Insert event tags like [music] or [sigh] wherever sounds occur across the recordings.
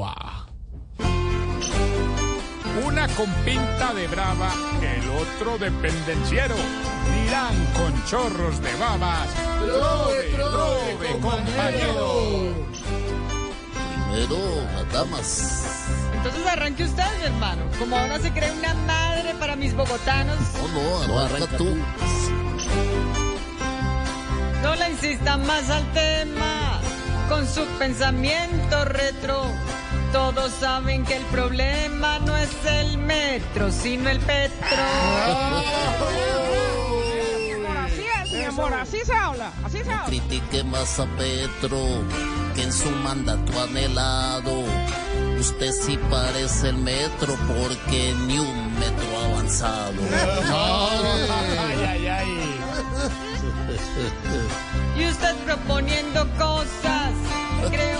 Wow. Una con pinta de brava, el otro de pendenciero. Dirán con chorros de babas. Trove, trove, compañero. Primero, las damas. Entonces arranque usted, mi hermano. Como ahora se cree una madre para mis bogotanos. No, no, arranca tú. No le insista más al tema. Con su pensamiento retro. Todos saben que el problema no es el metro, sino el petro. Así es, mi amor, así se habla, así se habla. Critique más a Petro que en su mandato anhelado. Usted sí parece el metro porque ni un metro ha avanzado. Ay, ay, ay. Y usted proponiendo cosas, creo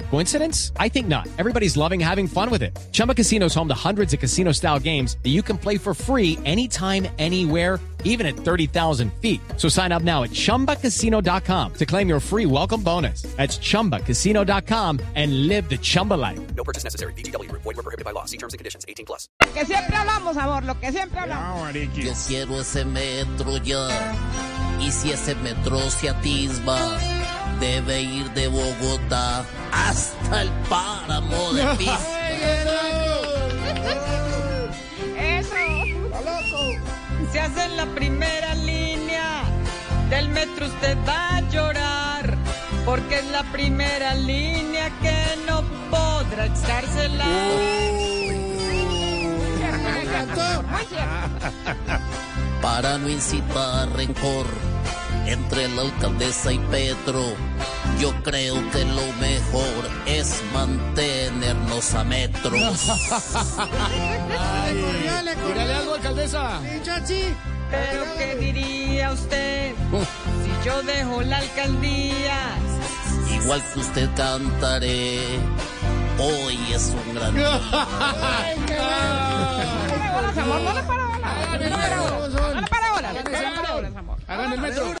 Coincidence? I think not. Everybody's loving having fun with it. Chumba Casino is home to hundreds of casino style games that you can play for free anytime, anywhere even at 30,000 feet. So sign up now at ChumbaCasino.com to claim your free welcome bonus. That's ChumbaCasino.com and live the Chumba life. No purchase necessary. VGW Group. Void were prohibited by law. See terms and conditions. 18 plus. Lo que siempre hablamos, amor, lo que siempre hablamos. Yo quiero ese metro ya. Y si ese metro se atisba, debe ir de Bogotá hasta el páramo de Pista. Eso. Se hace en la primera línea del metro, usted va a llorar. Porque es la primera línea que no podrá echársela. Para no incitar rencor entre la alcaldesa y Petro. Yo creo que lo mejor es mantenernos a metros. [laughs] Tírale algo, alcaldesa. Pero ¿qué diría usted si yo dejo la alcaldía? Igual que usted cantaré. Hoy es un gran día. [laughs] Bolas, amor, no le para. No le para. No le para. Hagan el metro.